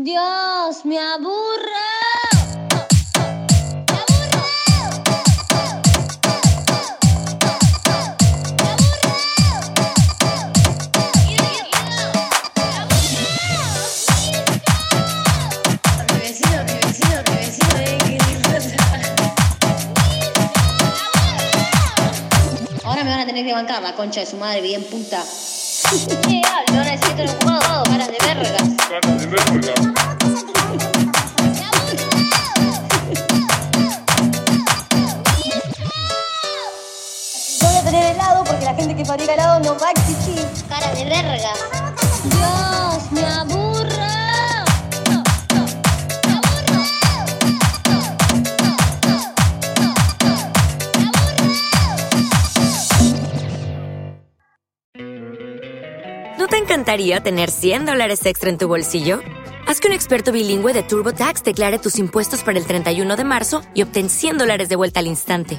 Dios, me aburre. Ahora me van a tener que bancar la concha de su madre bien puta. ¿Qué hablo? Ahora un porque la gente que fabrica helado no va a existir. Cara de verga. Dios, me aburre. ¿No te encantaría tener 100 dólares extra en tu bolsillo? Haz que un experto bilingüe de TurboTax declare tus impuestos para el 31 de marzo y obtén 100 dólares de vuelta al instante.